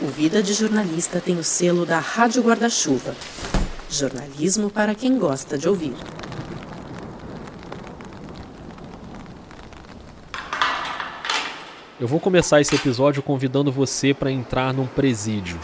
O Vida de Jornalista tem o selo da Rádio Guarda-Chuva. Jornalismo para quem gosta de ouvir. Eu vou começar esse episódio convidando você para entrar num presídio.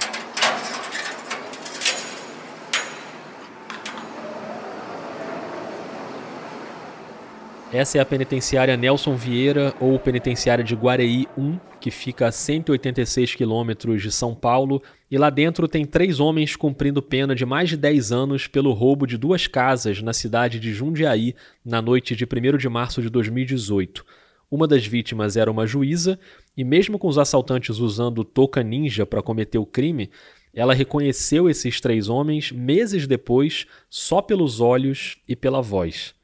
Essa é a penitenciária Nelson Vieira ou penitenciária de Guareí 1, que fica a 186 quilômetros de São Paulo, e lá dentro tem três homens cumprindo pena de mais de 10 anos pelo roubo de duas casas na cidade de Jundiaí na noite de 1 de março de 2018. Uma das vítimas era uma juíza, e mesmo com os assaltantes usando touca ninja para cometer o crime, ela reconheceu esses três homens meses depois só pelos olhos e pela voz.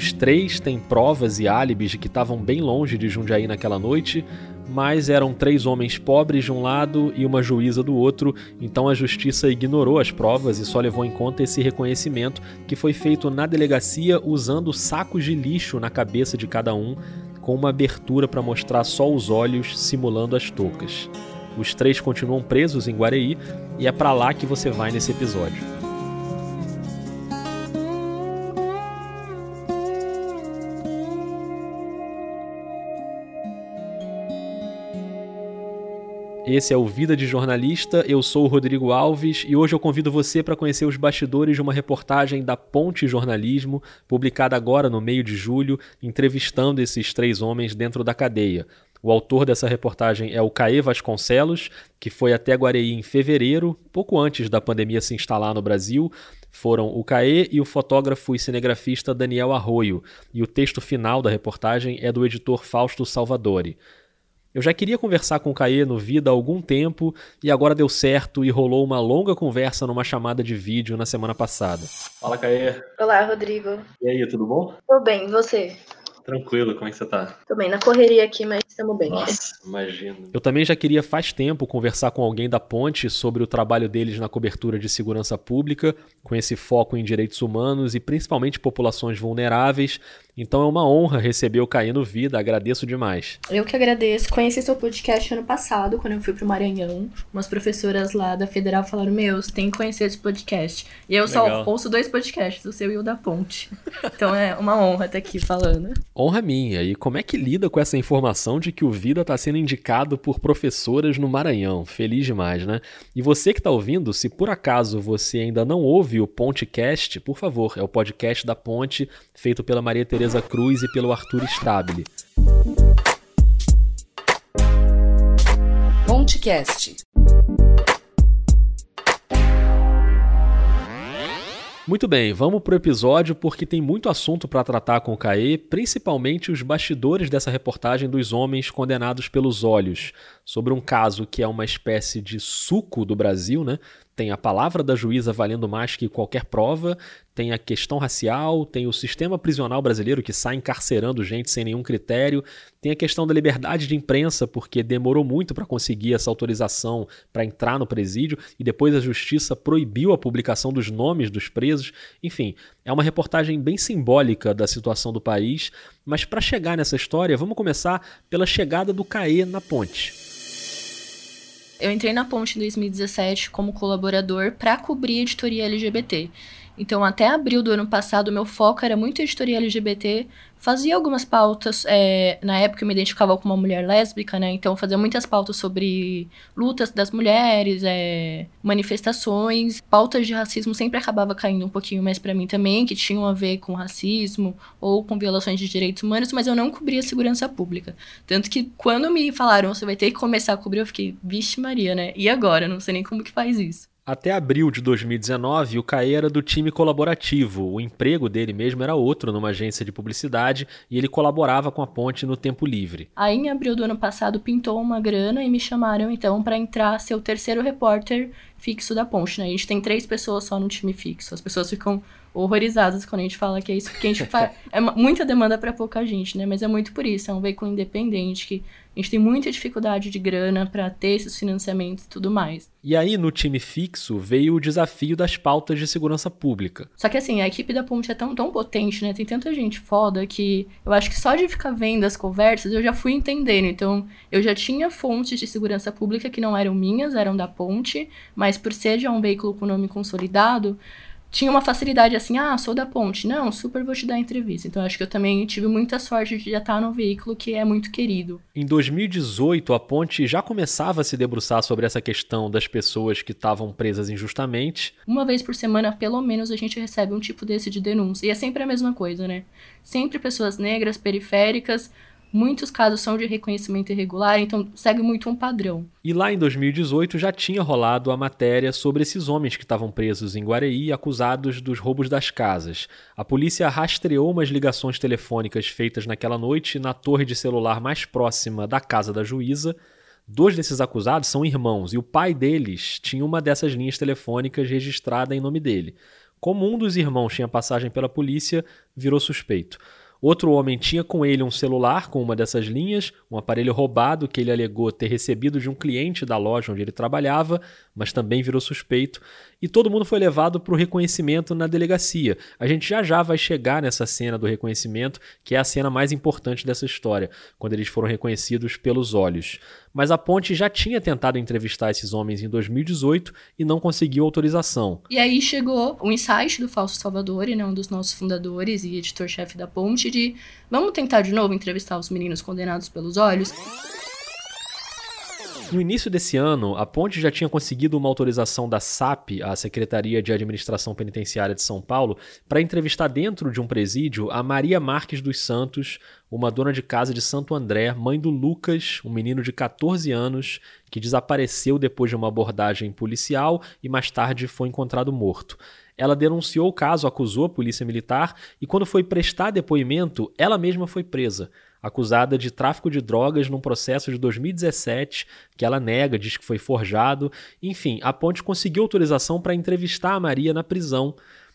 Os três têm provas e álibis de que estavam bem longe de Jundiaí naquela noite, mas eram três homens pobres de um lado e uma juíza do outro, então a justiça ignorou as provas e só levou em conta esse reconhecimento que foi feito na delegacia usando sacos de lixo na cabeça de cada um, com uma abertura para mostrar só os olhos simulando as toucas. Os três continuam presos em Guareí e é para lá que você vai nesse episódio. Esse é o Vida de Jornalista. Eu sou o Rodrigo Alves e hoje eu convido você para conhecer os bastidores de uma reportagem da Ponte Jornalismo, publicada agora no meio de julho, entrevistando esses três homens dentro da cadeia. O autor dessa reportagem é o Caê Vasconcelos, que foi até Guareí em fevereiro, pouco antes da pandemia se instalar no Brasil. Foram o Caê e o fotógrafo e cinegrafista Daniel Arroio, e o texto final da reportagem é do editor Fausto Salvadori. Eu já queria conversar com o Caê no Vida há algum tempo e agora deu certo e rolou uma longa conversa numa chamada de vídeo na semana passada. Fala, Caê. Olá, Rodrigo. E aí, tudo bom? Tô bem, e você? Tranquilo, como é que você tá? Tô bem, na correria aqui, mas estamos bem. Nossa, imagino. Eu também já queria faz tempo conversar com alguém da Ponte sobre o trabalho deles na cobertura de segurança pública, com esse foco em direitos humanos e principalmente populações vulneráveis. Então é uma honra receber o Caí Vida, agradeço demais. Eu que agradeço. Conheci seu podcast ano passado, quando eu fui pro Maranhão. Umas professoras lá da Federal falaram: Meu, você tem que conhecer esse podcast. E eu Legal. só ouço dois podcasts, o seu e o da Ponte. Então é uma honra estar aqui falando. Honra minha. E como é que lida com essa informação de que o Vida está sendo indicado por professoras no Maranhão? Feliz demais, né? E você que está ouvindo, se por acaso você ainda não ouve o Pontecast, por favor, é o podcast da Ponte, feito pela Maria Tereza Cruz e pelo Arthur Stabile. Pontecast. Muito bem, vamos pro episódio porque tem muito assunto para tratar com o Caê, principalmente os bastidores dessa reportagem dos homens condenados pelos olhos, sobre um caso que é uma espécie de suco do Brasil, né? Tem a palavra da juíza valendo mais que qualquer prova, tem a questão racial, tem o sistema prisional brasileiro que sai encarcerando gente sem nenhum critério, tem a questão da liberdade de imprensa, porque demorou muito para conseguir essa autorização para entrar no presídio e depois a justiça proibiu a publicação dos nomes dos presos. Enfim, é uma reportagem bem simbólica da situação do país, mas para chegar nessa história, vamos começar pela chegada do CAE na ponte. Eu entrei na Ponte em 2017 como colaborador para cobrir a editoria LGBT. Então, até abril do ano passado, meu foco era muito editoria LGBT. Fazia algumas pautas. É, na época, eu me identificava com uma mulher lésbica, né? Então, fazia muitas pautas sobre lutas das mulheres, é, manifestações. Pautas de racismo sempre acabava caindo um pouquinho mais para mim também, que tinham a ver com racismo ou com violações de direitos humanos, mas eu não cobria segurança pública. Tanto que, quando me falaram, você vai ter que começar a cobrir, eu fiquei, vixe Maria, né? E agora? Não sei nem como que faz isso. Até abril de 2019, o Caê era do time colaborativo. O emprego dele mesmo era outro numa agência de publicidade e ele colaborava com a ponte no tempo livre. Aí, em abril do ano passado, pintou uma grana e me chamaram então para entrar ser o terceiro repórter fixo da ponte, né? A gente tem três pessoas só no time fixo. As pessoas ficam horrorizadas quando a gente fala que é isso, porque a gente faz. É muita demanda para pouca gente, né? Mas é muito por isso. É um veículo independente que a gente tem muita dificuldade de grana para ter esses financiamentos e tudo mais. E aí, no time fixo, veio o desafio das pautas de segurança pública. Só que assim, a equipe da Ponte é tão, tão potente, né? Tem tanta gente foda que eu acho que só de ficar vendo as conversas eu já fui entendendo. Então, eu já tinha fontes de segurança pública que não eram minhas, eram da Ponte, mas por ser já um veículo com nome consolidado, tinha uma facilidade assim, ah, sou da ponte. Não, super vou te dar entrevista. Então acho que eu também tive muita sorte de já estar no veículo que é muito querido. Em 2018, a ponte já começava a se debruçar sobre essa questão das pessoas que estavam presas injustamente. Uma vez por semana, pelo menos, a gente recebe um tipo desse de denúncia. E é sempre a mesma coisa, né? Sempre pessoas negras, periféricas, Muitos casos são de reconhecimento irregular, então segue muito um padrão. E lá em 2018 já tinha rolado a matéria sobre esses homens que estavam presos em Guareí acusados dos roubos das casas. A polícia rastreou umas ligações telefônicas feitas naquela noite na torre de celular mais próxima da casa da juíza. Dois desses acusados são irmãos e o pai deles tinha uma dessas linhas telefônicas registrada em nome dele. Como um dos irmãos tinha passagem pela polícia, virou suspeito. Outro homem tinha com ele um celular com uma dessas linhas, um aparelho roubado que ele alegou ter recebido de um cliente da loja onde ele trabalhava, mas também virou suspeito, e todo mundo foi levado para o reconhecimento na delegacia. A gente já já vai chegar nessa cena do reconhecimento, que é a cena mais importante dessa história, quando eles foram reconhecidos pelos olhos. Mas a Ponte já tinha tentado entrevistar esses homens em 2018 e não conseguiu autorização. E aí chegou o insight do Falso Salvador, né, um dos nossos fundadores e editor-chefe da Ponte, de vamos tentar de novo entrevistar os meninos condenados pelos olhos. No início desse ano, a Ponte já tinha conseguido uma autorização da SAP, a Secretaria de Administração Penitenciária de São Paulo, para entrevistar dentro de um presídio a Maria Marques dos Santos, uma dona de casa de Santo André, mãe do Lucas, um menino de 14 anos que desapareceu depois de uma abordagem policial e mais tarde foi encontrado morto. Ela denunciou o caso, acusou a polícia militar e, quando foi prestar depoimento, ela mesma foi presa acusada de tráfico de drogas num processo de 2017 que ela nega, diz que foi forjado. Enfim, a Ponte conseguiu autorização para entrevistar a Maria na prisão.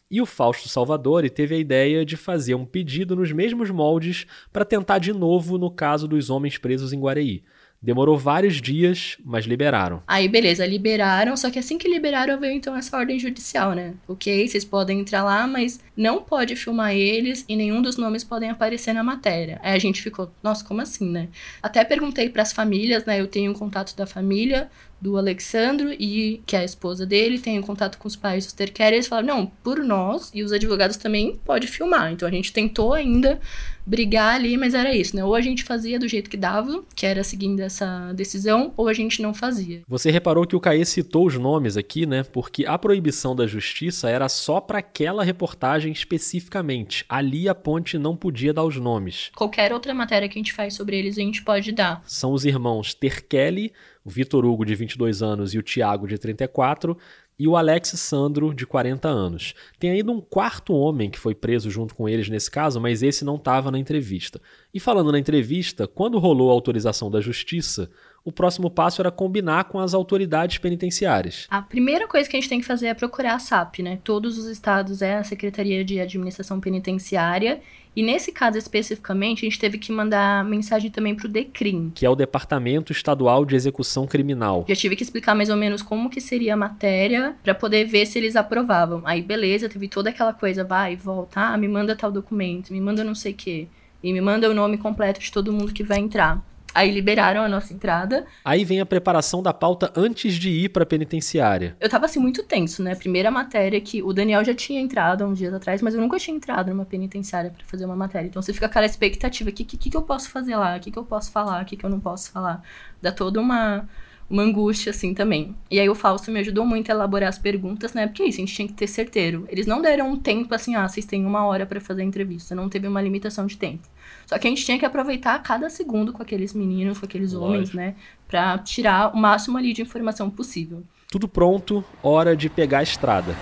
E o Fausto Salvadori teve a ideia de fazer um pedido nos mesmos moldes para tentar de novo no caso dos homens presos em Guareí. Demorou vários dias, mas liberaram. Aí, beleza, liberaram, só que assim que liberaram veio então essa ordem judicial, né? Ok, vocês podem entrar lá, mas não pode filmar eles e nenhum dos nomes podem aparecer na matéria. Aí a gente ficou, nossa, como assim, né? Até perguntei para as famílias, né? Eu tenho um contato da família do Alexandro e que é a esposa dele, tenho contato com os pais dos Terquer, e eles falaram, não, por nós e os advogados também pode filmar. Então a gente tentou ainda brigar ali, mas era isso, né? Ou a gente fazia do jeito que dava, que era seguindo essa decisão, ou a gente não fazia. Você reparou que o Caê citou os nomes aqui, né? Porque a proibição da justiça era só para aquela reportagem especificamente. Ali a ponte não podia dar os nomes. Qualquer outra matéria que a gente faz sobre eles, a gente pode dar. São os irmãos Terkelly, o Vitor Hugo, de 22 anos, e o Tiago, de 34, e o Alex Sandro, de 40 anos. Tem ainda um quarto homem que foi preso junto com eles nesse caso, mas esse não estava na entrevista. E falando na entrevista, quando rolou a autorização da justiça, o próximo passo era combinar com as autoridades penitenciárias. A primeira coisa que a gente tem que fazer é procurar a SAP, né? Todos os estados é a Secretaria de Administração Penitenciária e nesse caso especificamente, a gente teve que mandar mensagem também para o DECRIM. Que é o Departamento Estadual de Execução Criminal. Já tive que explicar mais ou menos como que seria a matéria para poder ver se eles aprovavam. Aí, beleza, teve toda aquela coisa, vai e volta, ah, me manda tal documento, me manda não sei o quê. E me manda o nome completo de todo mundo que vai entrar. Aí liberaram a nossa entrada. Aí vem a preparação da pauta antes de ir pra penitenciária. Eu tava assim muito tenso, né? Primeira matéria que o Daniel já tinha entrado há uns dias atrás, mas eu nunca tinha entrado numa penitenciária para fazer uma matéria. Então você fica com aquela expectativa: o que, que, que eu posso fazer lá? O que, que eu posso falar? O que, que eu não posso falar? Dá toda uma uma angústia, assim, também. E aí o Fausto me ajudou muito a elaborar as perguntas, né? Porque é isso, a gente tinha que ter certeiro. Eles não deram um tempo assim, ah, vocês têm uma hora para fazer a entrevista. Não teve uma limitação de tempo. Só que a gente tinha que aproveitar cada segundo com aqueles meninos, com aqueles Lógico. homens, né? Pra tirar o máximo ali de informação possível. Tudo pronto, hora de pegar a estrada.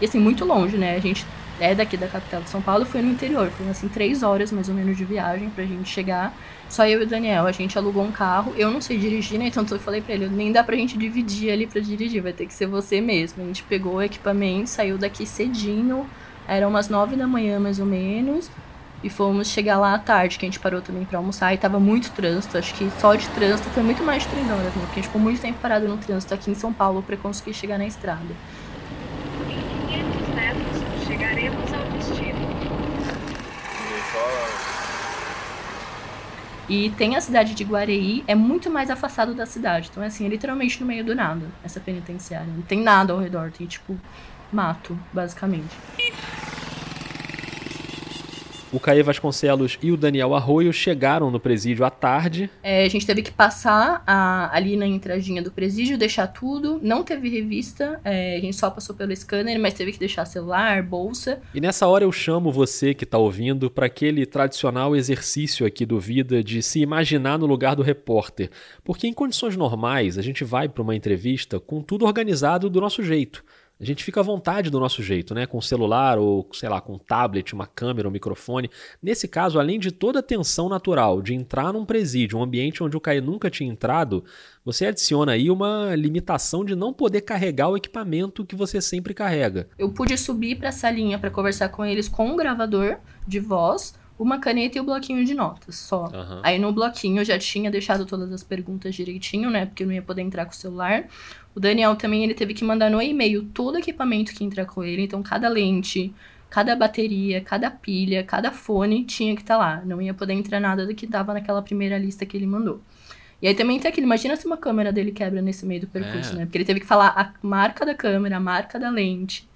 E assim, muito longe, né? A gente é daqui da capital de São Paulo, foi no interior. Foi assim, três horas mais ou menos de viagem pra gente chegar. Só eu e o Daniel, a gente alugou um carro. Eu não sei dirigir, né? Então eu falei pra ele, nem dá pra gente dividir ali pra dirigir, vai ter que ser você mesmo. A gente pegou o equipamento, saiu daqui cedinho, eram umas nove da manhã mais ou menos. E fomos chegar lá à tarde, que a gente parou também pra almoçar e tava muito trânsito. Acho que só de trânsito foi muito mais de três horas, né? Porque a gente ficou muito tempo parado no trânsito aqui em São Paulo para conseguir chegar na estrada. E tem a cidade de Guareí, é muito mais afastado da cidade. Então, é assim, é literalmente no meio do nada, essa penitenciária. Não tem nada ao redor, tem, tipo, mato, basicamente. O Caê Vasconcelos e o Daniel Arroio chegaram no presídio à tarde. É, a gente teve que passar a- ali na entradinha do presídio, deixar tudo. Não teve revista, é, a gente só passou pelo scanner, mas teve que deixar celular, bolsa. E nessa hora eu chamo você que está ouvindo para aquele tradicional exercício aqui do Vida de se imaginar no lugar do repórter. Porque em condições normais a gente vai para uma entrevista com tudo organizado do nosso jeito. A gente fica à vontade do nosso jeito, né? Com celular ou, sei lá, com um tablet, uma câmera, um microfone. Nesse caso, além de toda a tensão natural de entrar num presídio, um ambiente onde o Caio nunca tinha entrado, você adiciona aí uma limitação de não poder carregar o equipamento que você sempre carrega. Eu pude subir pra salinha pra conversar com eles com um gravador de voz, uma caneta e o bloquinho de notas, só. Aham. Aí no bloquinho eu já tinha deixado todas as perguntas direitinho, né? Porque eu não ia poder entrar com o celular. O Daniel também ele teve que mandar no e-mail todo o equipamento que entra com ele, então cada lente, cada bateria, cada pilha, cada fone tinha que estar lá. Não ia poder entrar nada do que tava naquela primeira lista que ele mandou. E aí também tem aquilo, imagina se uma câmera dele quebra nesse meio do percurso, É. né? Porque ele teve que falar a marca da câmera, a marca da lente.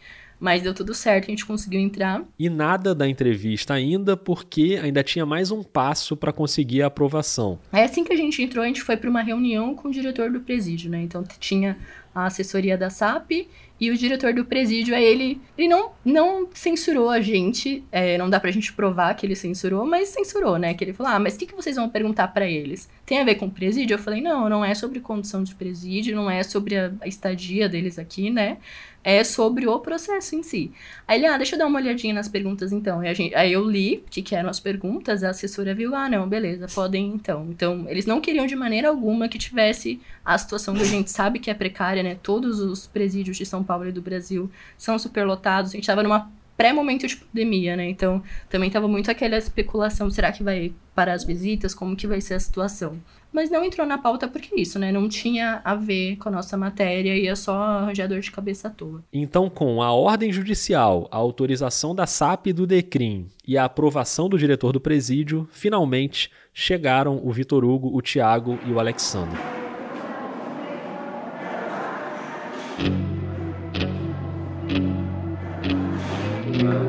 Mas deu tudo certo, a gente conseguiu entrar. E nada da entrevista ainda, porque ainda tinha mais um passo para conseguir a aprovação. Aí assim que a gente entrou, a gente foi para uma reunião com o diretor do presídio, né? Então tinha a assessoria da SAP e o diretor do presídio, aí ele, ele não, não censurou a gente, é, não dá pra gente provar que ele censurou, mas censurou, né? Que ele falou, ah, mas o que, que vocês vão perguntar pra eles? Tem a ver com presídio? Eu falei, não, não é sobre condição de presídio, não é sobre a, a estadia deles aqui, né? É sobre o processo em si. Aí ele, ah, deixa eu dar uma olhadinha nas perguntas então. E gente, aí eu li o que, que eram as perguntas, a assessora viu, ah, não, beleza, podem então. Então, eles não queriam de maneira alguma que tivesse a situação que a gente sabe que é precária, né? Todos os presídios de São Paulo e do Brasil são superlotados. A gente tava numa pré-momento de pandemia, né? Então, também tava muito aquela especulação, será que vai parar as visitas? Como que vai ser a situação? Mas não entrou na pauta porque é isso, né? Não tinha a ver com a nossa matéria, ia só arranjar dor de cabeça à toa. Então, com a ordem judicial, a autorização da SAP e do DECRIM e a aprovação do diretor do presídio, finalmente chegaram o Vitor Hugo, o Tiago e o Alexandre. Amen.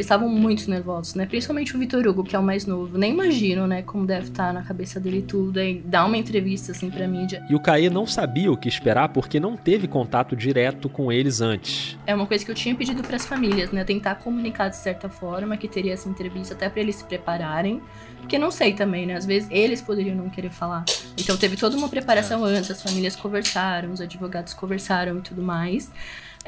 Eles estavam muito nervosos, né? Principalmente o Vitor Hugo, que é o mais novo. Nem imagino, né, como deve estar na cabeça dele tudo. Aí dá uma entrevista, assim, pra mídia. E o Caê não sabia o que esperar porque não teve contato direto com eles antes. É uma coisa que eu tinha pedido pras famílias, né? Tentar comunicar de certa forma que teria essa entrevista, até pra eles se prepararem. Porque não sei também, né? Às vezes eles poderiam não querer falar. Então teve toda uma preparação antes, as famílias conversaram, os advogados conversaram e tudo mais.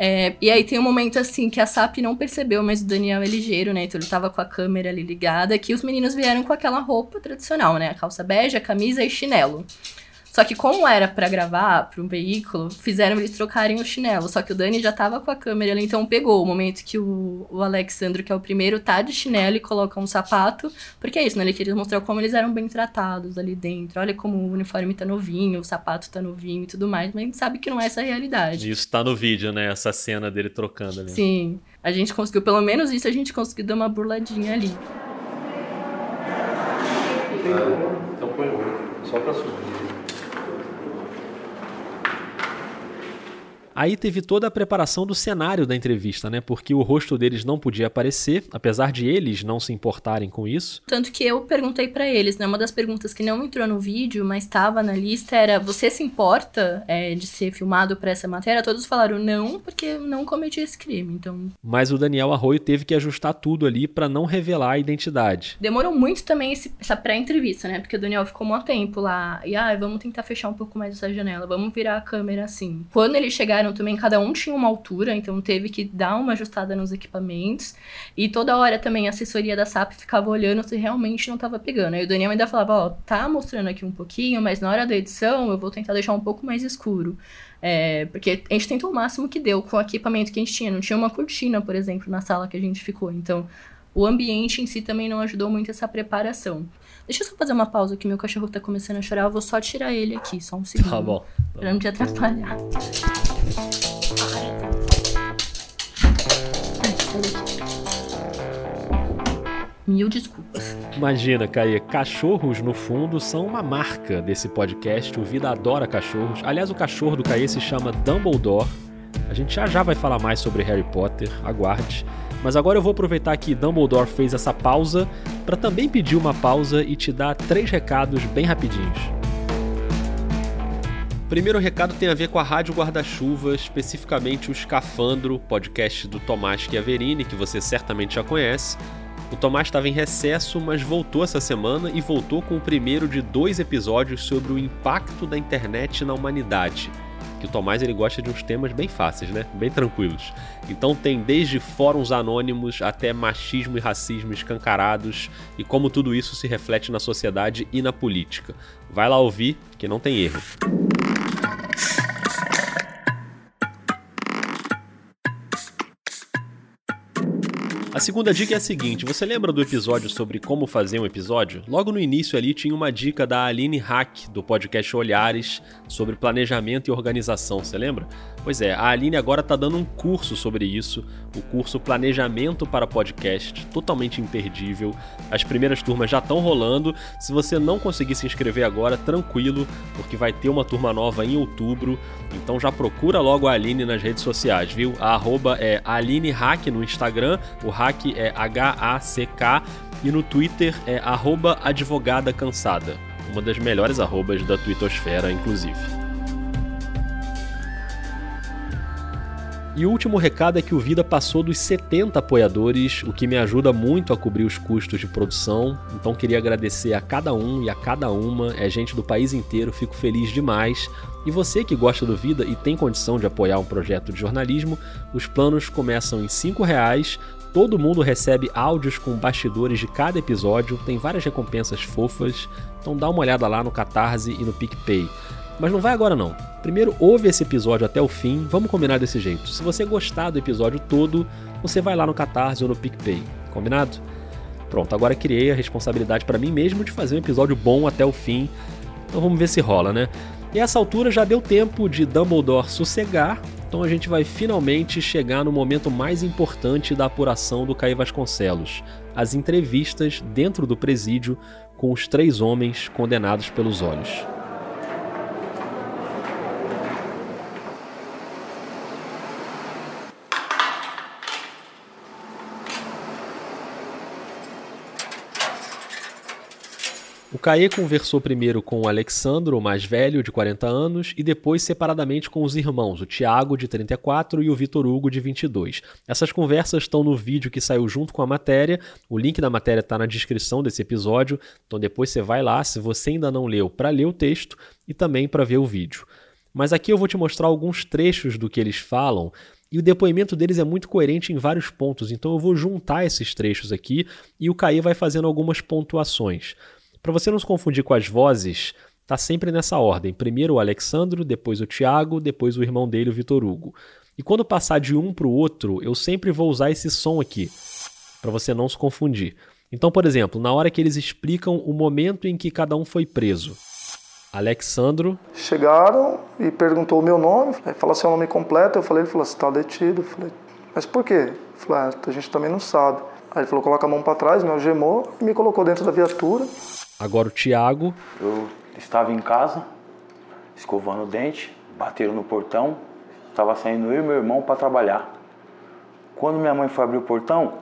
É, e aí tem um momento assim que a SAP não percebeu, mas o Daniel é ligeiro, né? Então ele tava com a câmera ali ligada, que os meninos vieram com aquela roupa tradicional, né? A calça bege, a camisa e chinelo. Só que como era pra gravar para um veículo, fizeram eles trocarem o chinelo. Só que o Dani já tava com a câmera ali, então pegou o momento que o, o Alexandro, que é o primeiro, tá de chinelo e coloca um sapato. Porque é isso, né? Ele queria mostrar como eles eram bem tratados ali dentro. Olha como o uniforme tá novinho, o sapato tá novinho e tudo mais. Mas a gente sabe que não é essa a realidade. Isso tá no vídeo, né? Essa cena dele trocando ali. Sim. A gente conseguiu, pelo menos isso, a gente conseguiu dar uma burladinha ali. Então põe o outro, só pra subir. Aí teve toda a preparação do cenário da entrevista, né? Porque o rosto deles não podia aparecer, apesar de eles não se importarem com isso. Tanto que eu perguntei para eles, né? Uma das perguntas que não entrou no vídeo, mas estava na lista era: você se importa é, de ser filmado para essa matéria? Todos falaram não, porque eu não cometi esse crime. Então. Mas o Daniel Arroio teve que ajustar tudo ali para não revelar a identidade. Demorou muito também esse, essa pré-entrevista, né? Porque o Daniel ficou um tempo lá. E ah, vamos tentar fechar um pouco mais essa janela, vamos virar a câmera assim. Quando eles chegaram também, cada um tinha uma altura, então teve que dar uma ajustada nos equipamentos. E toda hora também a assessoria da SAP ficava olhando se realmente não tava pegando. Aí o Daniel ainda falava, ó, tá mostrando aqui um pouquinho, mas na hora da edição eu vou tentar deixar um pouco mais escuro. É, porque a gente tentou o máximo que deu com o equipamento que a gente tinha. Não tinha uma cortina, por exemplo, na sala que a gente ficou. Então, o ambiente em si também não ajudou muito essa preparação. Deixa eu só fazer uma pausa que meu cachorro tá começando a chorar. Eu vou só tirar ele aqui, só um segundo. Tá bom. Pra não te atrapalhar. Mil desculpas. Imagina, Caê, cachorros no fundo são uma marca desse podcast. O Vida adora cachorros. Aliás, o cachorro do Caê se chama Dumbledore. A gente já já vai falar mais sobre Harry Potter, aguarde. Mas agora eu vou aproveitar que Dumbledore fez essa pausa para também pedir uma pausa e te dar três recados bem rapidinhos. Primeiro recado tem a ver com a Rádio Guarda-Chuva, especificamente o Escafandro, podcast do Tomás Chiaverini, que você certamente já conhece. O Tomás estava em recesso, mas voltou essa semana e voltou com o primeiro de dois episódios sobre o impacto da internet na humanidade. Que o Tomás ele gosta de uns temas bem fáceis, né? Bem tranquilos. Então tem desde fóruns anônimos até machismo e racismo escancarados e como tudo isso se reflete na sociedade e na política. Vai lá ouvir, que não tem erro. A segunda dica é a seguinte: você lembra do episódio sobre como fazer um episódio? Logo no início ali tinha uma dica da Aline Hack, do podcast Olhares, sobre planejamento e organização, você lembra? Pois é, a Aline agora está dando um curso sobre isso, o curso Planejamento para Podcast, totalmente imperdível. As primeiras turmas já estão rolando. Se você não conseguir se inscrever agora, tranquilo, porque vai ter uma turma nova em outubro. Então já procura logo a Aline nas redes sociais, viu? A arroba é Aline Hack no Instagram, o hack é H-A-C-K e no Twitter é advogada cansada. Uma das melhores arrobas da twittosfera, inclusive. E o último recado é que o Vida passou dos 70 apoiadores, o que me ajuda muito a cobrir os custos de produção. Então queria agradecer a cada um e a cada uma, é gente do país inteiro, fico feliz demais. E você que gosta do Vida e tem condição de apoiar um projeto de jornalismo, os planos começam em R$ reais. Todo mundo recebe áudios com bastidores de cada episódio, tem várias recompensas fofas, então dá uma olhada lá no Catarse e no PicPay. Mas não vai agora não. Primeiro ouve esse episódio até o fim, vamos combinar desse jeito. Se você gostar do episódio todo, você vai lá no Catarse ou no PicPay, combinado? Pronto, agora criei a responsabilidade para mim mesmo de fazer um episódio bom até o fim. Então vamos ver se rola, né? E essa altura já deu tempo de Dumbledore sossegar, então a gente vai finalmente chegar no momento mais importante da apuração do Caí Vasconcelos, as entrevistas dentro do presídio com os três homens condenados pelos olhos. Caê conversou primeiro com o Alexandro, o mais velho, de 40 anos, e depois separadamente com os irmãos, o Tiago, de 34, e o Vitor Hugo, de 22. Essas conversas estão no vídeo que saiu junto com a matéria, o link da matéria está na descrição desse episódio, então depois você vai lá, se você ainda não leu, para ler o texto e também para ver o vídeo. Mas aqui eu vou te mostrar alguns trechos do que eles falam, e o depoimento deles é muito coerente em vários pontos, então eu vou juntar esses trechos aqui e o Caê vai fazendo algumas pontuações. Para você não se confundir com as vozes, tá sempre nessa ordem. Primeiro o Alexandro, depois o Tiago, depois o irmão dele, o Vitor Hugo. E quando passar de um para o outro, eu sempre vou usar esse som aqui, para você não se confundir. Então, por exemplo, na hora que eles explicam o momento em que cada um foi preso. Alexandro. Chegaram e perguntou o meu nome, falou seu nome completo. Eu falei, ele falou, você está detido. Eu falei, mas por quê? Eu falei, ah, a gente também não sabe. Aí ele falou, coloca a mão para trás, me algemou e me colocou dentro da viatura. Agora o Tiago. Eu estava em casa, escovando o dente, bateram no portão Estava saindo eu e meu irmão para trabalhar. Quando minha mãe foi abrir o portão,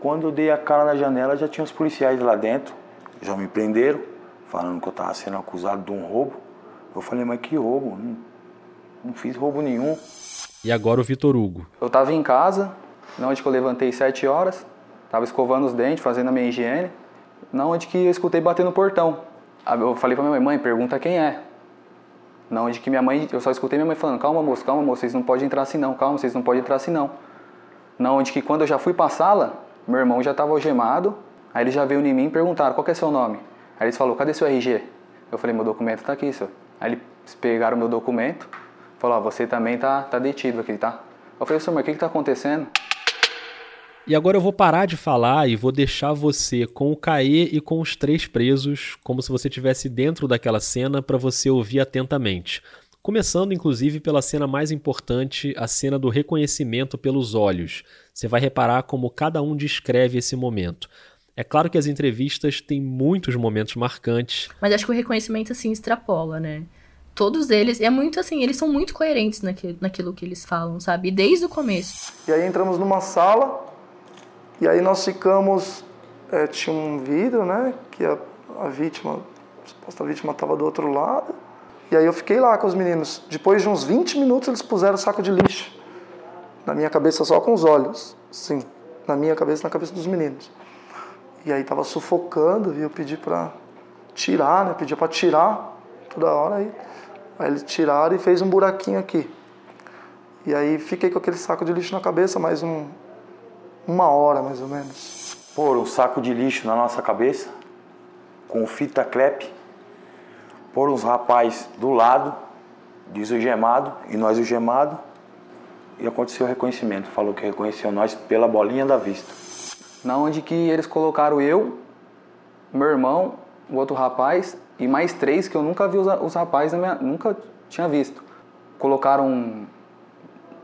quando eu dei a cara na janela, já tinha os policiais lá dentro. Já me prenderam, falando que eu estava sendo acusado de um roubo. Eu falei, mas que roubo? Não, não fiz roubo nenhum. E agora o Vitor Hugo. Eu estava em casa, na onde que eu levantei sete horas, estava escovando os dentes, fazendo a minha higiene, na onde que eu escutei bater no portão. Eu falei para minha mãe, mãe, pergunta quem é. Na onde que minha mãe, eu só escutei minha mãe falando, calma moço, calma moço, vocês não podem entrar assim não, calma, vocês não podem entrar assim não. Na onde que quando eu já fui para a sala, meu irmão já estava algemado, aí ele já veio em mim e perguntaram, qual que é seu nome? Aí eles falaram, cadê seu RG? Eu falei, meu documento está aqui, senhor. Aí eles pegaram meu documento, falaram, você também tá, tá detido aqui, tá? Eu falei, senhor, mas o que está acontecendo? E agora eu vou parar de falar e vou deixar você com o Caê e com os três presos, como se você estivesse dentro daquela cena para você ouvir atentamente. Começando, inclusive, pela cena mais importante, a cena do reconhecimento pelos olhos. Você vai reparar como cada um descreve esse momento. É claro que as entrevistas têm muitos momentos marcantes. Mas acho que o reconhecimento, assim, extrapola, né? Todos eles, é muito assim, eles são muito coerentes naquilo, naquilo que eles falam, sabe? Desde o começo. E aí entramos numa sala, e aí nós ficamos, é, tinha um vidro, né, que a, a vítima, a suposta vítima estava do outro lado. E aí eu fiquei lá com os meninos. Depois de uns 20 minutos eles puseram o saco de lixo na minha cabeça só com os olhos, sim, na minha cabeça, na cabeça dos meninos. E aí tava sufocando e eu pedi para tirar, né, pedi para tirar toda hora aí. Aí eles tiraram e fez um buraquinho aqui. E aí fiquei com aquele saco de lixo na cabeça mais um, uma hora mais ou menos. Pôr um saco de lixo na nossa cabeça, com fita crepe, pôr uns rapazes do lado, diz o gemado, e nós o gemado, e aconteceu o reconhecimento. Falou que reconheceu nós pela bolinha da vista. Na onde que eles colocaram eu, meu irmão, o outro rapaz e mais três que eu nunca vi os, os rapazes, minha, nunca tinha visto. Colocaram um,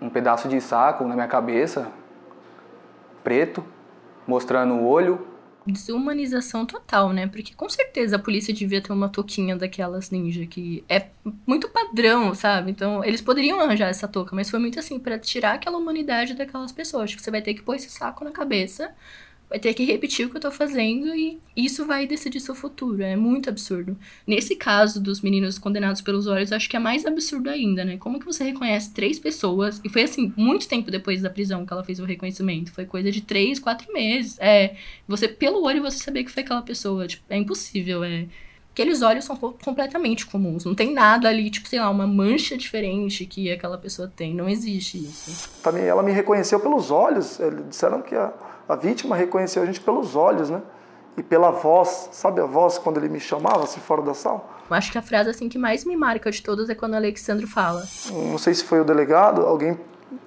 um pedaço de saco na minha cabeça, preto, mostrando o olho. Desumanização total, né? Porque com certeza a polícia devia ter uma touquinha daquelas ninja que é muito padrão, sabe? Então eles poderiam arranjar essa touca, mas foi muito assim, para tirar aquela humanidade daquelas pessoas. Tipo, você vai ter que pôr esse saco na cabeça vai ter que repetir o que eu tô fazendo e isso vai decidir seu futuro. É muito absurdo. Nesse caso dos meninos condenados pelos olhos, acho que é mais absurdo ainda, né? Como que você reconhece três pessoas? E foi assim, muito tempo depois da prisão que ela fez o reconhecimento. Foi coisa de três, quatro meses. É, você, pelo olho, você saber que foi aquela pessoa. Tipo, é impossível, é. Aqueles olhos são completamente comuns. Não tem nada ali, tipo, sei lá, uma mancha diferente que aquela pessoa tem. Não existe isso. Também ela me reconheceu pelos olhos. Eles disseram que a a vítima reconheceu a gente pelos olhos, né? E pela voz, sabe a voz quando ele me chamava assim fora da sala? Eu acho que a frase assim que mais me marca de todas é quando o Alexandre fala. Não sei se foi o delegado, alguém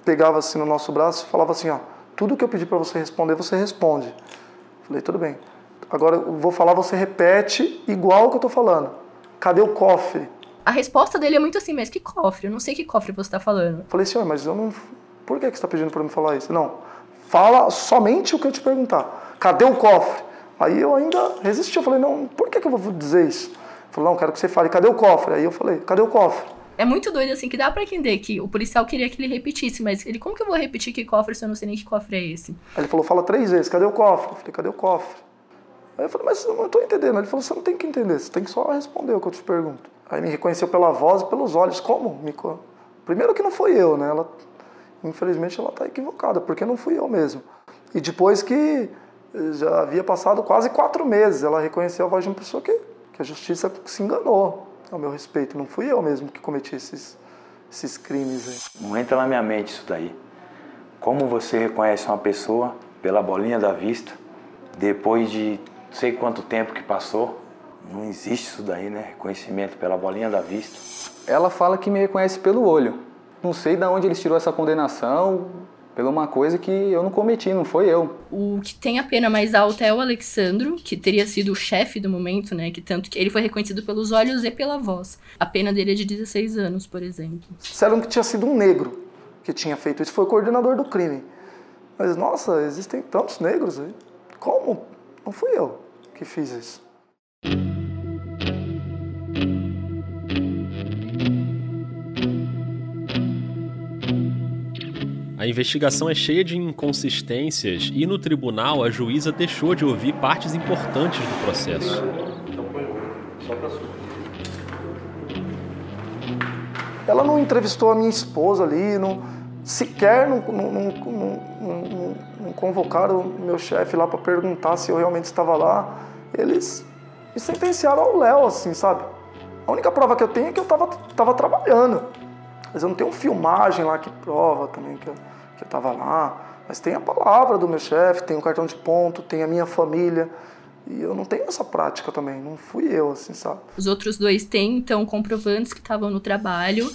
pegava assim no nosso braço e falava assim, ó, tudo que eu pedi para você responder, você responde. Falei, tudo bem. Agora eu vou falar, você repete igual o que eu tô falando. Cadê o cofre? A resposta dele é muito assim, mas que cofre? Eu não sei que cofre você tá falando. Falei, senhor, mas eu não. Por que, que você está pedindo para me falar isso? Não. Fala somente o que eu te perguntar. Cadê o cofre? Aí eu ainda resisti. Eu falei, não, por que, que eu vou dizer isso? Ele falou, não, quero que você fale, cadê o cofre? Aí eu falei, cadê o cofre? É muito doido, assim, que dá pra entender que o policial queria que ele repetisse, mas ele, como que eu vou repetir que cofre se eu não sei nem que cofre é esse? Aí ele falou, fala três vezes, cadê o cofre? Eu falei, cadê o cofre? Aí eu falei, mas eu não tô entendendo. Ele falou, você não tem que entender, você tem que só responder o que eu te pergunto. Aí me reconheceu pela voz e pelos olhos. Como? Me... Primeiro que não foi eu, né? Ela, infelizmente ela tá equivocada, porque não fui eu mesmo. E depois que já havia passado quase quatro meses, ela reconheceu a voz de uma pessoa que, que a justiça se enganou ao meu respeito. Não fui eu mesmo que cometi esses, esses crimes. Aí. Não entra na minha mente isso daí. Como você reconhece uma pessoa pela bolinha da vista, depois de não sei quanto tempo que passou? Não existe isso daí, né? Reconhecimento pela bolinha da vista. Ela fala que me reconhece pelo olho. Não sei de onde eles tirou essa condenação, pela uma coisa que eu não cometi, não foi eu. O que tem a pena mais alta é o Alexandro, que teria sido o chefe do momento, né? Que tanto que ele foi reconhecido pelos olhos e pela voz. A pena dele é de 16 anos, por exemplo. Disseram que tinha sido um negro que tinha feito isso, foi o coordenador do crime. Mas nossa, existem tantos negros aí. Como? Não fui eu que fiz isso. A investigação é cheia de inconsistências e no tribunal a juíza deixou de ouvir partes importantes do processo. Ela não entrevistou a minha esposa ali, não, sequer não, não, não, não, convocaram o meu chefe lá para perguntar se eu realmente estava lá. Eles me sentenciaram ao Léo, assim, sabe? A única prova que eu tenho é que eu estava tava trabalhando. Mas eu não tenho filmagem lá que prova também que eu, que eu tava lá. Mas tem a palavra do meu chefe, tem o cartão de ponto, tem a minha família. E eu não tenho essa prática também, não fui eu, assim, sabe? Os outros dois têm, então, comprovantes que estavam no trabalho.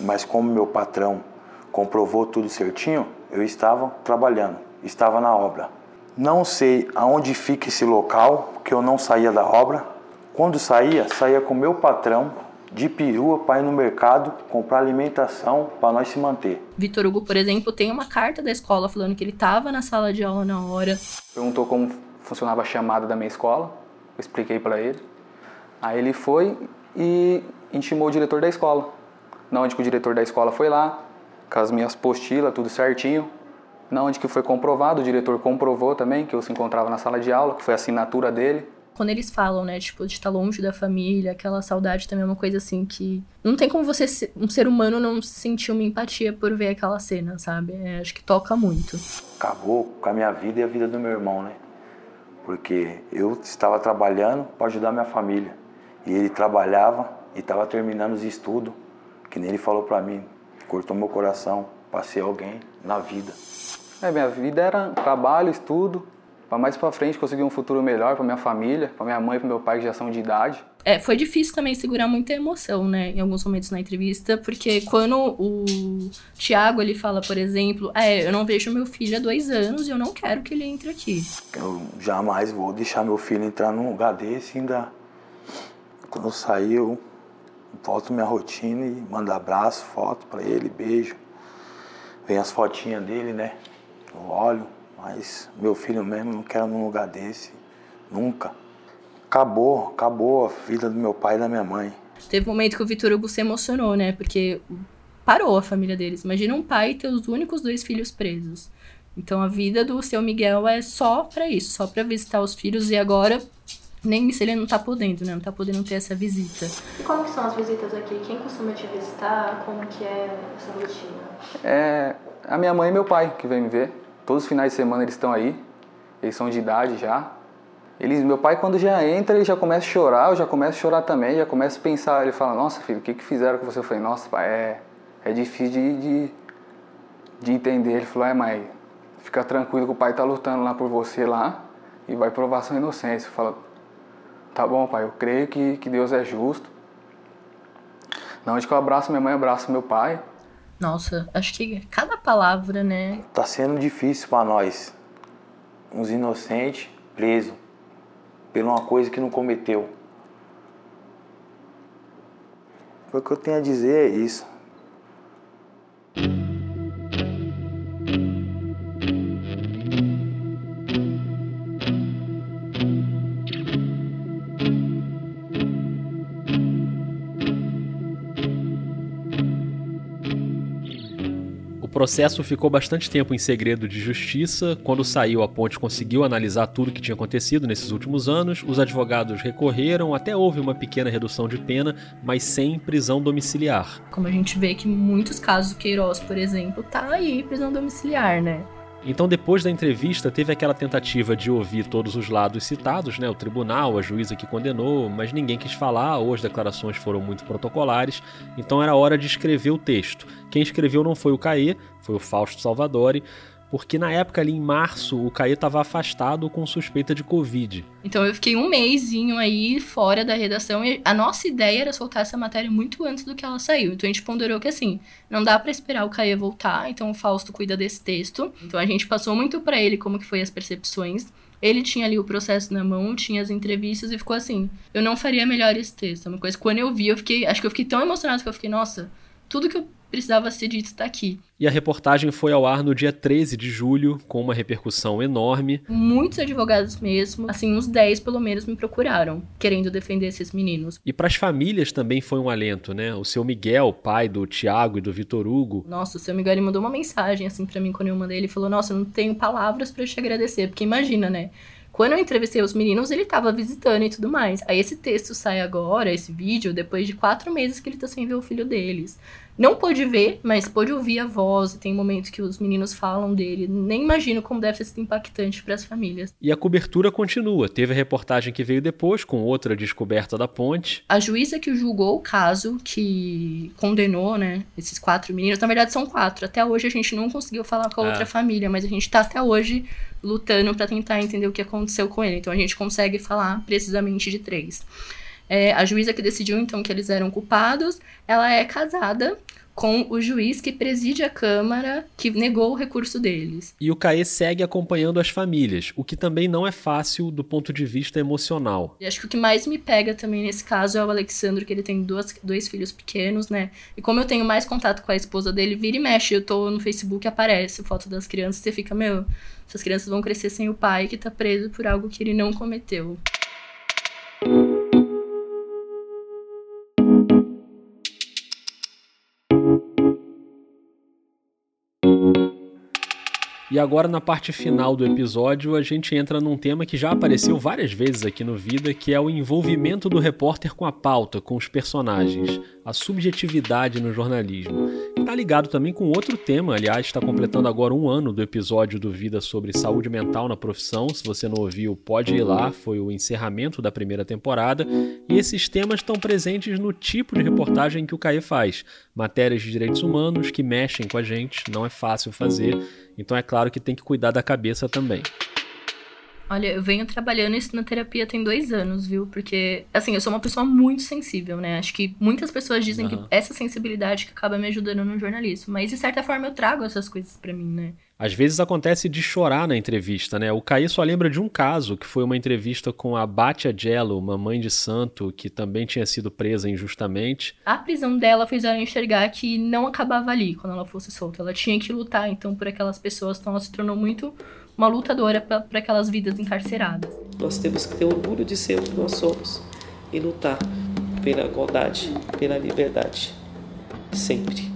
Mas como meu patrão comprovou tudo certinho, eu estava trabalhando, estava na obra. Não sei aonde fica esse local, que eu não saía da obra. Quando saía, saía com meu patrão de perua para ir no mercado comprar alimentação para nós se manter. Vitor Hugo, por exemplo, tem uma carta da escola falando que ele estava na sala de aula na hora. Perguntou como funcionava a chamada da minha escola, eu expliquei para ele. Aí ele foi e intimou o diretor da escola. Na onde que o diretor da escola foi lá, com as minhas postilas, tudo certinho. Na onde que foi comprovado, o diretor comprovou também que eu se encontrava na sala de aula, que foi a assinatura dele. Quando eles falam, né, tipo, de estar longe da família, aquela saudade também é uma coisa assim que. Não tem como você, um ser humano, não sentir uma empatia por ver aquela cena, sabe? É, acho que toca muito. Acabou com a minha vida e a vida do meu irmão, né? Porque eu estava trabalhando para ajudar minha família. E ele trabalhava e estava terminando os estudos, que nem ele falou para mim. Cortou meu coração, passei alguém na vida. É, minha vida era trabalho, estudo, para mais para frente conseguir um futuro melhor para minha família, para minha mãe e para meu pai que já são de idade. É, foi difícil também segurar muita emoção, né, em alguns momentos na entrevista, porque quando o Tiago ele fala, por exemplo, é, eu não vejo meu filho há dois anos e eu não quero que ele entre aqui. Eu jamais vou deixar meu filho entrar num lugar desse ainda. Quando eu sair, eu volto minha rotina e mando abraço, foto para ele, beijo. Vem as fotinhas dele, né? Eu olho, mas meu filho mesmo não quero num lugar desse. Nunca. Acabou, acabou a vida do meu pai e da minha mãe. Teve um momento que o Vitor Hugo se emocionou, né, porque parou a família deles. Imagina um pai ter os únicos dois filhos presos. Então a vida do seu Miguel é só pra isso, só pra visitar os filhos e agora nem isso ele não tá podendo, né? Não tá podendo ter essa visita. E como que são as visitas aqui? Quem costuma te visitar? Como que é essa rotina? É a minha mãe e meu pai que vêm me ver. Todos os finais de semana eles estão aí. Eles são de idade já. Eles, meu pai quando já entra, ele já começa a chorar, eu já começo a chorar também, já começa a pensar, ele fala, nossa filho, o que, que fizeram com você? Eu falei, nossa pai, é, é difícil de, de, de entender. Ele falou, é mãe, fica tranquilo que o pai tá lutando lá por você lá e vai provar sua inocência. Eu falo, tá bom pai, eu creio que, que Deus é justo. Na onde que eu abraço minha mãe, abraço meu pai. Nossa, acho que cada palavra, né? Tá sendo difícil para nós, uns inocentes presos por uma coisa que não cometeu. O que eu tenho a dizer é isso. Processo ficou bastante tempo em segredo de justiça. Quando saiu, a Ponte conseguiu analisar tudo que tinha acontecido nesses últimos anos. Os advogados recorreram, até houve uma pequena redução de pena, mas sem prisão domiciliar. Como a gente vê que muitos casos o Queiroz, por exemplo, tá aí prisão domiciliar, né? Então, depois da entrevista, teve aquela tentativa de ouvir todos os lados citados, né? O tribunal, a juíza que condenou, mas ninguém quis falar, ou as declarações foram muito protocolares, então era hora de escrever o texto. Quem escreveu não foi o Caê, foi o Fausto Salvadori, porque na época ali em março o Caê estava afastado com suspeita de Covid. Então eu fiquei um mêsinho aí fora da redação e a nossa ideia era soltar essa matéria muito antes do que ela saiu. Então a gente ponderou que assim, não dá pra esperar o Caê voltar, então o Fausto cuida desse texto. Então a gente passou muito pra ele como que foi as percepções. Ele tinha ali o processo na mão, tinha as entrevistas e ficou assim, eu não faria melhor esse texto. É Uma coisa quando eu vi, eu fiquei, acho que eu fiquei tão emocionado que eu fiquei, nossa, tudo que eu precisava ser dito está aqui. E a reportagem foi ao ar no dia 13 de julho, com uma repercussão enorme. Muitos advogados mesmo, assim, uns 10 pelo menos me procuraram, querendo defender esses meninos. E para as famílias também foi um alento, né? O seu Miguel, pai do Tiago e do Vitor Hugo. Nossa, o seu Miguel ele mandou uma mensagem assim para mim quando eu mandei, ele falou: "Nossa, eu não tenho palavras para te agradecer", porque imagina, né? Quando eu entrevistei os meninos, ele tava visitando e tudo mais. Aí esse texto sai agora, esse vídeo, depois de quatro meses que ele tá sem ver o filho deles. Não pôde ver, mas pôde ouvir a voz. E tem momentos que os meninos falam dele. Nem imagino como deve ser impactante para as famílias. E a cobertura continua. Teve a reportagem que veio depois, com outra descoberta da ponte. A juíza que julgou o caso, que condenou, né, esses quatro meninos, na verdade são quatro. Até hoje a gente não conseguiu falar com a Ah. outra família, mas a gente tá até hoje lutando para tentar entender o que aconteceu com ele. Então a gente consegue falar precisamente de três. É, a juíza que decidiu então que eles eram culpados, ela é casada com o juiz que preside a Câmara que negou o recurso deles. E o Caê segue acompanhando as famílias, o que também não é fácil do ponto de vista emocional. E acho que o que mais me pega também nesse caso é o Alexandre, que ele tem duas, dois filhos pequenos, né? E como eu tenho mais contato com a esposa dele, vira e mexe, eu tô no Facebook, aparece foto das crianças, você fica, meu, essas crianças vão crescer sem o pai que tá preso por algo que ele não cometeu. E agora, na parte final do episódio, a gente entra num tema que já apareceu várias vezes aqui no Vida, que é o envolvimento do repórter com a pauta, com os personagens, a subjetividade no jornalismo. Tá ligado também com outro tema, aliás, está completando agora um ano do episódio do Vida sobre saúde mental na profissão. Se você não ouviu, pode ir lá, foi o encerramento da primeira temporada. E esses temas estão presentes no tipo de reportagem que o Caê faz. Matérias de direitos humanos que mexem com a gente, não é fácil fazer. Então é claro que tem que cuidar da cabeça também. Olha, eu venho trabalhando isso na terapia tem dois anos, viu? Porque, assim, eu sou uma pessoa muito sensível, né? Acho que muitas pessoas dizem Aham. que essa sensibilidade que acaba me ajudando no jornalismo. Mas, de certa forma, eu trago essas coisas pra mim, né? Às vezes acontece de chorar na entrevista, né? O Caí só lembra de um caso, que foi uma entrevista com a Batia Jello, uma mãe de santo que também tinha sido presa injustamente. A prisão dela fez ela enxergar que não acabava ali quando ela fosse solta. Ela tinha que lutar, então, por aquelas pessoas. Então, ela se tornou muito uma lutadora para aquelas vidas encarceradas. Nós temos que ter orgulho de ser o que nós somos e lutar pela igualdade, pela liberdade. Sempre.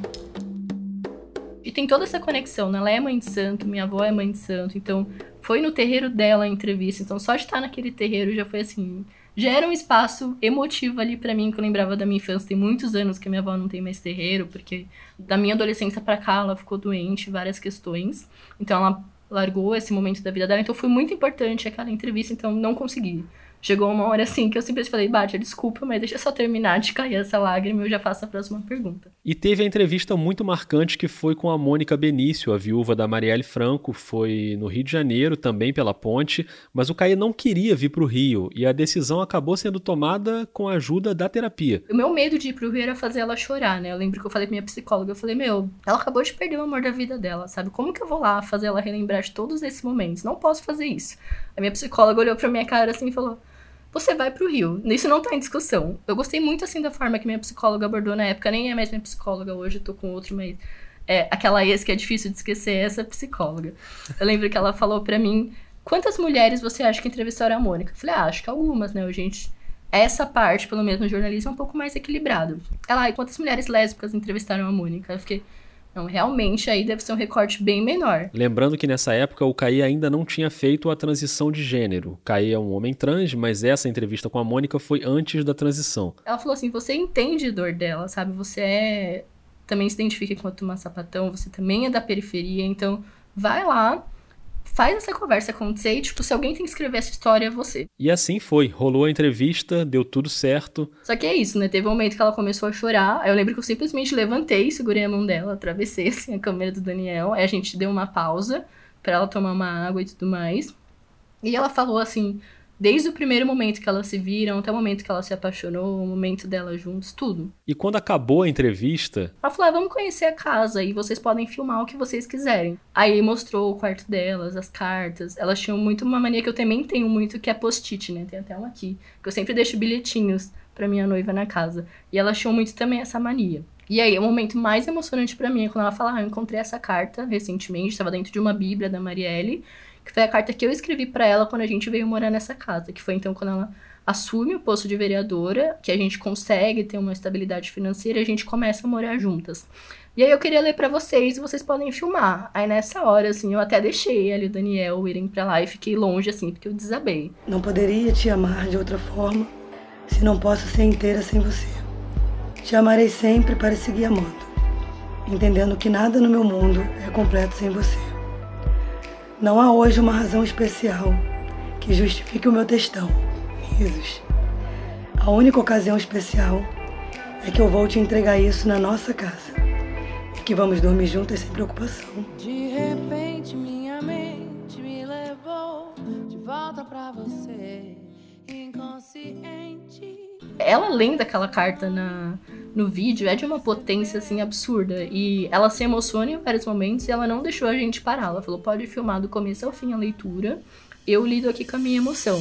E tem toda essa conexão, né? Ela é mãe de santo, minha avó é mãe de santo, então foi no terreiro dela a entrevista. Então só de estar naquele terreiro já foi assim. Já era um espaço emotivo ali pra mim, que eu lembrava da minha infância. Tem muitos anos que a minha avó não tem mais terreiro, porque da minha adolescência pra cá ela ficou doente, várias questões. Então ela largou esse momento da vida dela. Então foi muito importante aquela entrevista, então não consegui. Chegou uma hora assim que eu simplesmente falei, Bátia, desculpa, mas deixa eu só terminar de cair essa lágrima e eu já faço a próxima pergunta. E teve a entrevista muito marcante que foi com a Mônica Benício, a viúva da Marielle Franco, foi no Rio de Janeiro, também pela ponte, mas o Caí não queria vir para o Rio e a decisão acabou sendo tomada com a ajuda da terapia. O meu medo de ir pro Rio era fazer ela chorar, né? Eu lembro que eu falei pra minha psicóloga, eu falei, meu, ela acabou de perder o amor da vida dela, sabe? Como que eu vou lá fazer ela relembrar de todos esses momentos? Não posso fazer isso. A minha psicóloga olhou pra minha cara assim e falou, você vai pro Rio. Isso não tá em discussão. Eu gostei muito, assim, da forma que minha psicóloga abordou na época. Nem é mais minha psicóloga hoje, tô com outro, mas... É, aquela ex que é difícil de esquecer é essa psicóloga. Eu lembro que ela falou pra mim, quantas mulheres você acha que entrevistaram a Mônica? Eu falei, ah, acho que algumas, né, gente... Essa parte, pelo menos no jornalismo, é um pouco mais equilibrado. Ela, e quantas mulheres lésbicas entrevistaram a Mônica? Eu fiquei, não, realmente aí deve ser um recorte bem menor. Lembrando que nessa época o Caí ainda não tinha feito a transição de gênero. O Caí é um homem trans, mas essa entrevista com a Mônica foi antes da transição. Ela falou assim: você entende a dor dela, sabe? Você é. Também se identifica enquanto uma sapatão, você também é da periferia, então vai lá, faz essa conversa acontecer e, tipo, se alguém tem que escrever essa história, é você. E assim foi. Rolou a entrevista, deu tudo certo. Só que é isso, né? Teve um momento que ela começou a chorar. Aí eu lembro que eu simplesmente levantei, segurei a mão dela, atravessei assim a câmera do Daniel. Aí a gente deu uma pausa pra ela tomar uma água e tudo mais. E ela falou assim, desde o primeiro momento que elas se viram, até o momento que ela se apaixonou, o momento delas juntos, tudo. E quando acabou a entrevista, Ela falou: ah, vamos conhecer a casa e vocês podem filmar o que vocês quiserem. Aí mostrou o quarto delas, as cartas. Elas tinham muito uma mania que eu também tenho muito, que é post-it, né? Tem até um aqui. Que eu sempre deixo bilhetinhos pra minha noiva na casa. E elas tinham muito também essa mania. E aí, o momento mais emocionante para mim é quando ela fala: ah, eu encontrei essa carta recentemente, estava dentro de uma Bíblia da Marielle, que foi a carta que eu escrevi para ela quando a gente veio morar nessa casa, que foi então quando ela assume o posto de vereadora, que a gente consegue ter uma estabilidade financeira a gente começa a morar juntas. E aí eu queria ler para vocês e vocês podem filmar. Aí nessa hora, assim, eu até deixei ali o Daniel irem para lá e fiquei longe, assim, porque eu desabei. Não poderia te amar de outra forma se não posso ser inteira sem você. Te amarei sempre para seguir amando, entendendo que nada no meu mundo é completo sem você. Não há hoje uma razão especial que justifique o meu textão. Risos. A única ocasião especial é que eu vou te entregar isso na nossa casa e que vamos dormir juntas sem preocupação. De repente minha mente me levou de volta pra você, inconsciente. Ela lendo aquela carta na, no vídeo é de uma potência assim absurda e ela se emociona em vários momentos e ela não deixou a gente parar. Ela falou: pode filmar do começo ao fim a leitura. Eu lido aqui com a minha emoção.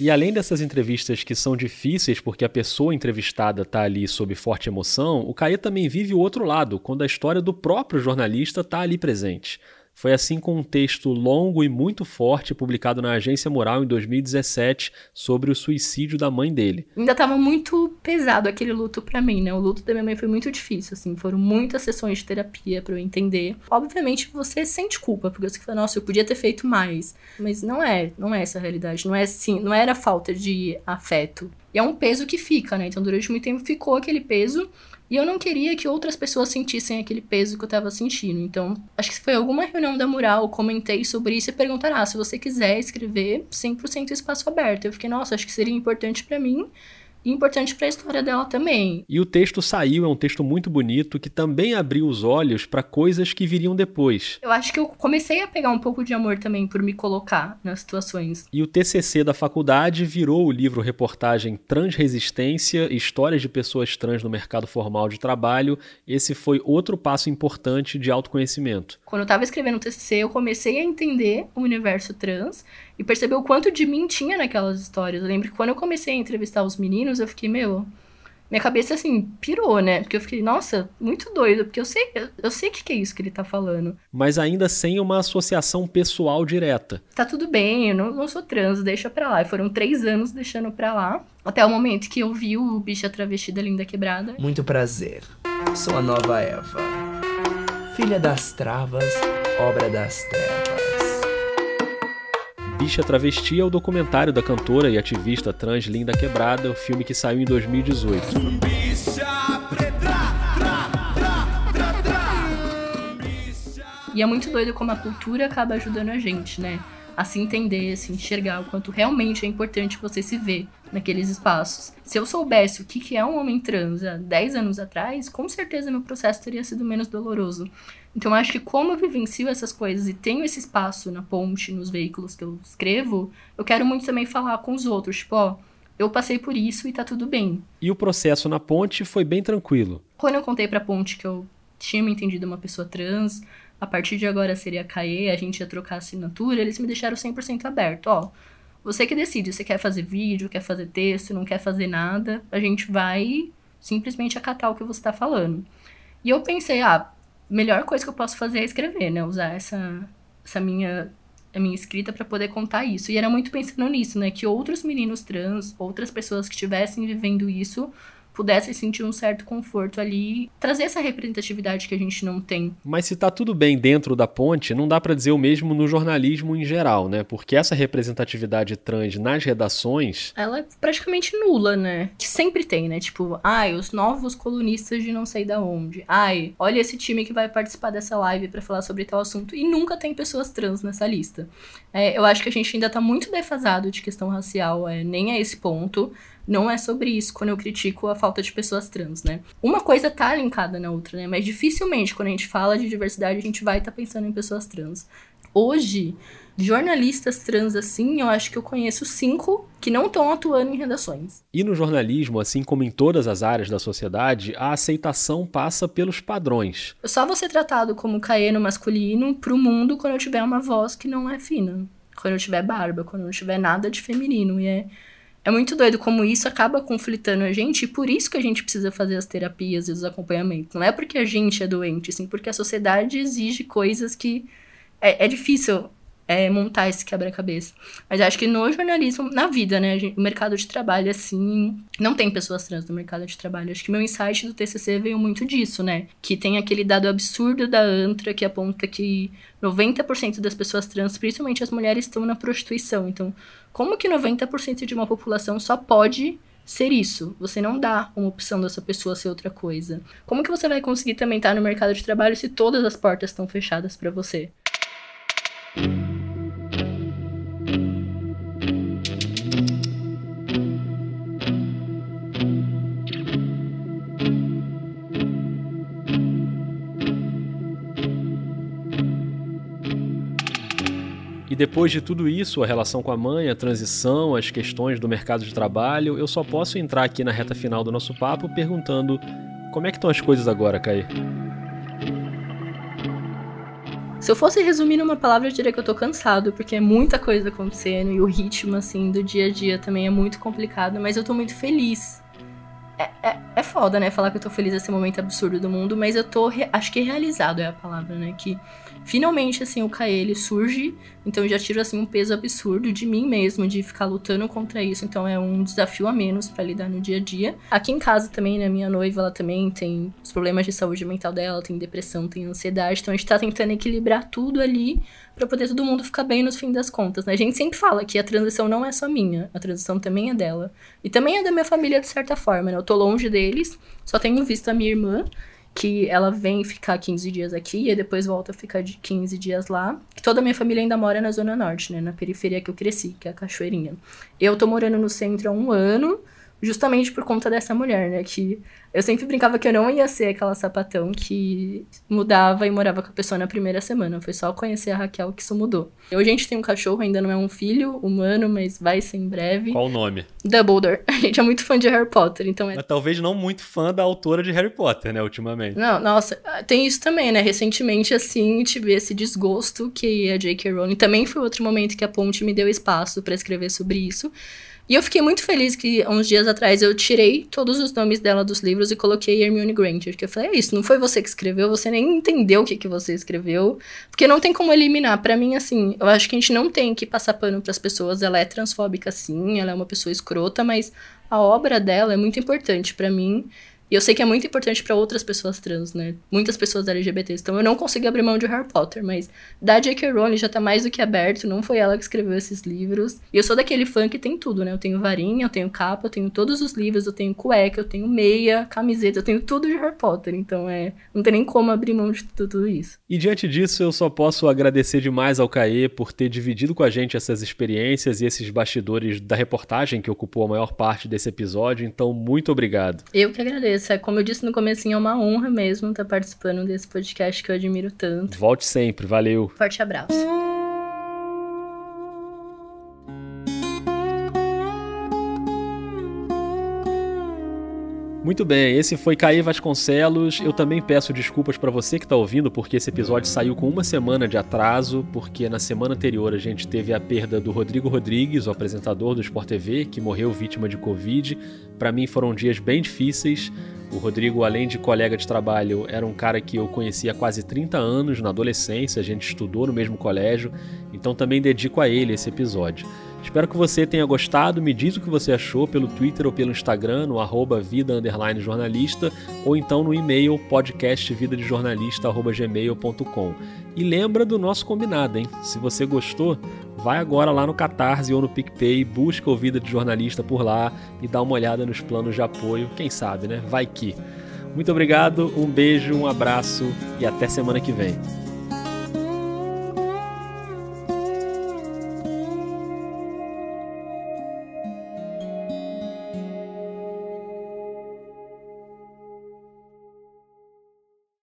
E além dessas entrevistas que são difíceis porque a pessoa entrevistada está ali sob forte emoção, o Caê também vive o outro lado, quando a história do próprio jornalista está ali presente. Foi assim com um texto longo e muito forte publicado na Agência Moral em 2017 sobre o suicídio da mãe dele. Ainda tava muito pesado aquele luto para mim, né? O luto da minha mãe foi muito difícil, assim, foram muitas sessões de terapia para eu entender. Obviamente você sente culpa, porque você fala, nossa, eu podia ter feito mais, mas não é, não é essa a realidade, não é assim, não era falta de afeto. E é um peso que fica, né? Então durante muito tempo ficou aquele peso e eu não queria que outras pessoas sentissem aquele peso que eu tava sentindo. Então, acho que foi alguma reunião da Mural, comentei sobre isso e perguntaram: ah, se você quiser escrever, 100% espaço aberto. Eu fiquei, nossa, acho que seria importante para mim importante para a história dela também. E o texto saiu, é um texto muito bonito que também abriu os olhos para coisas que viriam depois. Eu acho que eu comecei a pegar um pouco de amor também por me colocar nas situações. E o TCC da faculdade virou o livro reportagem Transresistência, histórias de pessoas trans no mercado formal de trabalho. Esse foi outro passo importante de autoconhecimento. Quando eu estava escrevendo o TCC, eu comecei a entender o universo trans e perceber o quanto de mim tinha naquelas histórias. Eu lembro que quando eu comecei a entrevistar os meninos, eu fiquei, meu, minha cabeça assim pirou, né? Porque eu fiquei, nossa, muito doido, porque eu sei, eu, eu sei o que, que é isso que ele tá falando. Mas ainda sem uma associação pessoal direta. Tá tudo bem, eu não, não sou trans, deixa pra lá. E foram três anos deixando pra lá, até o momento que eu vi o bicha travestida linda quebrada. Muito prazer. Sou a nova Eva. Filha das travas, obra das trevas. Bicha Travesti é o documentário da cantora e ativista trans Linda Quebrada, o filme que saiu em 2018. E é muito doido como a cultura acaba ajudando a gente, né? A se entender, a se enxergar o quanto realmente é importante você se ver naqueles espaços. Se eu soubesse o que é um homem trans há 10 anos atrás, com certeza meu processo teria sido menos doloroso. Então, acho que como eu vivencio essas coisas e tenho esse espaço na ponte, nos veículos que eu escrevo, eu quero muito também falar com os outros, tipo, ó, eu passei por isso e tá tudo bem. E o processo na ponte foi bem tranquilo. Quando eu contei pra ponte que eu tinha me entendido uma pessoa trans, a partir de agora seria CAE, a gente ia trocar assinatura, eles me deixaram 100% aberto, ó. Você que decide, você quer fazer vídeo, quer fazer texto, não quer fazer nada, a gente vai simplesmente acatar o que você tá falando. E eu pensei, ah, melhor coisa que eu posso fazer é escrever, né? Usar essa, essa minha a minha escrita para poder contar isso. E era muito pensando nisso, né? Que outros meninos trans, outras pessoas que estivessem vivendo isso, pudessem sentir um certo conforto ali, trazer essa representatividade que a gente não tem. Mas se tá tudo bem dentro da ponte, não dá para dizer o mesmo no jornalismo em geral, né? Porque essa representatividade trans nas redações, ela é praticamente nula, né? Que sempre tem, né? Tipo, ai, os novos colunistas de não sei da onde. Ai, olha esse time que vai participar dessa live para falar sobre tal assunto e nunca tem pessoas trans nessa lista. É, eu acho que a gente ainda tá muito defasado de questão racial, é, nem a esse ponto não é sobre isso quando eu critico a falta de pessoas trans, né? Uma coisa tá linkada na outra, né? Mas dificilmente quando a gente fala de diversidade a gente vai estar tá pensando em pessoas trans. Hoje, jornalistas trans assim, eu acho que eu conheço cinco que não estão atuando em redações. E no jornalismo, assim como em todas as áreas da sociedade, a aceitação passa pelos padrões. Eu só vou ser tratado como caeno masculino pro mundo quando eu tiver uma voz que não é fina. Quando eu tiver barba, quando eu não tiver nada de feminino. E é É muito doido como isso acaba conflitando a gente, e por isso que a gente precisa fazer as terapias e os acompanhamentos. Não é porque a gente é doente, sim, porque a sociedade exige coisas que é, é difícil é, montar esse quebra-cabeça. Mas acho que no jornalismo, na vida, né, o mercado de trabalho, assim, não tem pessoas trans no mercado de trabalho. Acho que meu insight do TCC veio muito disso, né? Que tem aquele dado absurdo da ANTRA que aponta que 90% das pessoas trans, principalmente as mulheres, estão na prostituição. Então, como que 90% de uma população só pode ser isso. Você não dá uma opção dessa pessoa ser outra coisa. Como que você vai conseguir também estar no mercado de trabalho se todas as portas estão fechadas para você? Depois de tudo isso, a relação com a mãe, a transição, as questões do mercado de trabalho, eu só posso entrar aqui na reta final do nosso papo perguntando como é que estão as coisas agora, Caí? Se eu fosse resumir numa palavra, eu diria que eu tô cansado, porque é muita coisa acontecendo e o ritmo, assim, do dia a dia também é muito complicado, mas eu tô muito feliz. É, é, é foda, né, falar que eu tô feliz nesse momento absurdo do mundo, mas eu tô, acho que realizado é a palavra, né, que Finalmente, assim, o Kaeli surge, então já tiro, assim, um peso absurdo de mim mesmo, de ficar lutando contra isso, então é um desafio a menos para lidar no dia a dia. Aqui em casa também, né, minha noiva, ela também tem os problemas de saúde mental dela, tem depressão, tem ansiedade, então a gente tá tentando equilibrar tudo ali para poder todo mundo ficar bem no fim das contas, né? A gente sempre fala que a transição não é só minha, a transição também é dela. E também é da minha família, de certa forma, né? Eu tô longe deles, só tenho visto a minha irmã, que ela vem ficar 15 dias aqui e depois volta a ficar de 15 dias lá. Toda a minha família ainda mora na Zona Norte, né? Na periferia que eu cresci, que é a Cachoeirinha. Eu tô morando no centro há um ano, justamente por conta dessa mulher, né? Que eu sempre brincava que eu não ia ser aquela sapatão que mudava e morava com a pessoa na primeira semana. Foi só conhecer a Raquel que isso mudou. Hoje a gente tem um cachorro, ainda não é um filho humano, mas vai ser em breve. Qual o nome? Dumbledore. A gente é muito fã de Harry Potter, então é... Mas talvez não muito fã da autora de Harry Potter, né, ultimamente. Não, nossa, tem isso também, né? Recentemente, assim, tive esse desgosto que a J.K. Rowling também foi outro momento que a Ponte me deu espaço para escrever sobre isso. E eu fiquei muito feliz que uns dias atrás eu tirei todos os nomes dela dos livros e coloquei Hermione Granger. Que eu falei, é isso, não foi você que escreveu, você nem entendeu o que, que você escreveu. Porque não tem como eliminar. para mim, assim, eu acho que a gente não tem que passar pano pras pessoas. Ela é transfóbica, sim, ela é uma pessoa escrota, mas a obra dela é muito importante para mim. E eu sei que é muito importante para outras pessoas trans, né? Muitas pessoas LGBTs. Então eu não consigo abrir mão de Harry Potter, mas da J.K. Rowling já tá mais do que aberto. Não foi ela que escreveu esses livros. E eu sou daquele fã que tem tudo, né? Eu tenho varinha, eu tenho capa, eu tenho todos os livros, eu tenho cueca, eu tenho meia, camiseta, eu tenho tudo de Harry Potter. Então é. Não tem nem como abrir mão de tudo isso. E diante disso, eu só posso agradecer demais ao Caê por ter dividido com a gente essas experiências e esses bastidores da reportagem que ocupou a maior parte desse episódio. Então, muito obrigado. Eu que agradeço isso. É como eu disse no comecinho, é uma honra mesmo estar participando desse podcast que eu admiro tanto. Volte sempre, valeu. Forte abraço. Muito bem, esse foi Caí Vasconcelos. Eu também peço desculpas para você que está ouvindo, porque esse episódio saiu com uma semana de atraso, porque na semana anterior a gente teve a perda do Rodrigo Rodrigues, o apresentador do Sport TV, que morreu vítima de Covid. Para mim foram dias bem difíceis. O Rodrigo, além de colega de trabalho, era um cara que eu conhecia há quase 30 anos na adolescência, a gente estudou no mesmo colégio, então também dedico a ele esse episódio. Espero que você tenha gostado. Me diz o que você achou pelo Twitter ou pelo Instagram, no arroba vida jornalista, ou então no e-mail podcastvidadejornalista.gmail.com. E lembra do nosso combinado, hein? Se você gostou, vai agora lá no Catarse ou no PicPay, busca o Vida de Jornalista por lá e dá uma olhada nos planos de apoio. Quem sabe, né? Vai que. Muito obrigado, um beijo, um abraço e até semana que vem.